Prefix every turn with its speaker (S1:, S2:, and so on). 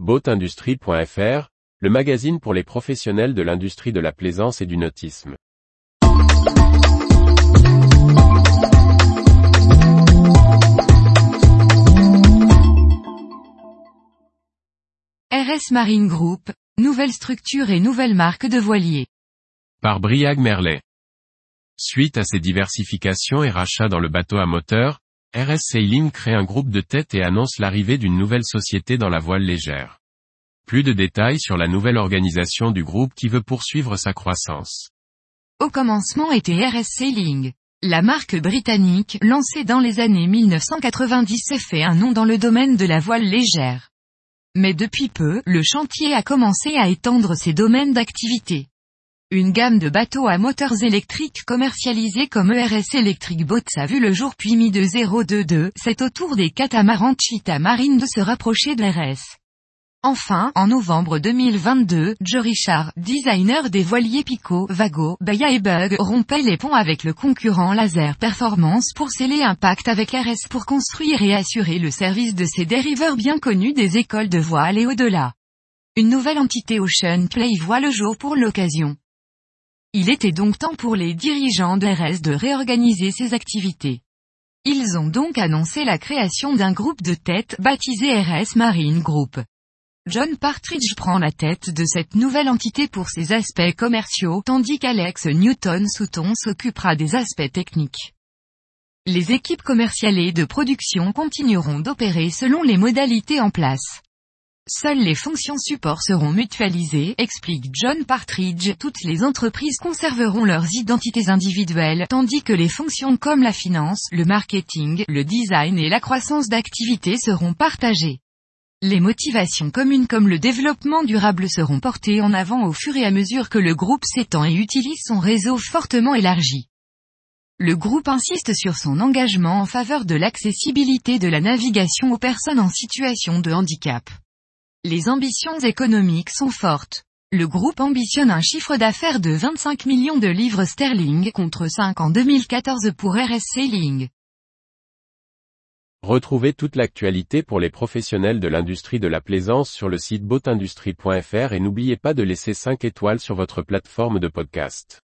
S1: Boatindustrie.fr, le magazine pour les professionnels de l'industrie de la plaisance et du nautisme.
S2: RS Marine Group, nouvelle structure et nouvelle marque de voilier.
S1: Par Briag Merlet. Suite à ses diversifications et rachats dans le bateau à moteur, RS Sailing crée un groupe de tête et annonce l'arrivée d'une nouvelle société dans la voile légère. Plus de détails sur la nouvelle organisation du groupe qui veut poursuivre sa croissance.
S2: Au commencement était RS Sailing. La marque britannique, lancée dans les années 1990 s'est fait un nom dans le domaine de la voile légère. Mais depuis peu, le chantier a commencé à étendre ses domaines d'activité. Une gamme de bateaux à moteurs électriques commercialisés comme ERS Electric Boats a vu le jour puis mis de 022, c'est au tour des catamarans Cheetah Marine de se rapprocher de RS. Enfin, en novembre 2022, Joe Richard, designer des voiliers Pico, Vago, Baya et Bug, rompait les ponts avec le concurrent Laser Performance pour sceller un pacte avec RS pour construire et assurer le service de ces dériveurs bien connus des écoles de voile et au-delà. Une nouvelle entité Ocean Play voit le jour pour l'occasion. Il était donc temps pour les dirigeants de RS de réorganiser ses activités. Ils ont donc annoncé la création d'un groupe de tête baptisé RS Marine Group. John Partridge prend la tête de cette nouvelle entité pour ses aspects commerciaux, tandis qu'Alex Newton-Souton s'occupera des aspects techniques. Les équipes commerciales et de production continueront d'opérer selon les modalités en place. Seules les fonctions support seront mutualisées, explique John Partridge, toutes les entreprises conserveront leurs identités individuelles, tandis que les fonctions comme la finance, le marketing, le design et la croissance d'activité seront partagées. Les motivations communes comme le développement durable seront portées en avant au fur et à mesure que le groupe s'étend et utilise son réseau fortement élargi. Le groupe insiste sur son engagement en faveur de l'accessibilité de la navigation aux personnes en situation de handicap. Les ambitions économiques sont fortes. Le groupe ambitionne un chiffre d'affaires de 25 millions de livres sterling contre 5 en 2014 pour RS Sailing.
S1: Retrouvez toute l'actualité pour les professionnels de l'industrie de la plaisance sur le site boatindustrie.fr et n'oubliez pas de laisser 5 étoiles sur votre plateforme de podcast.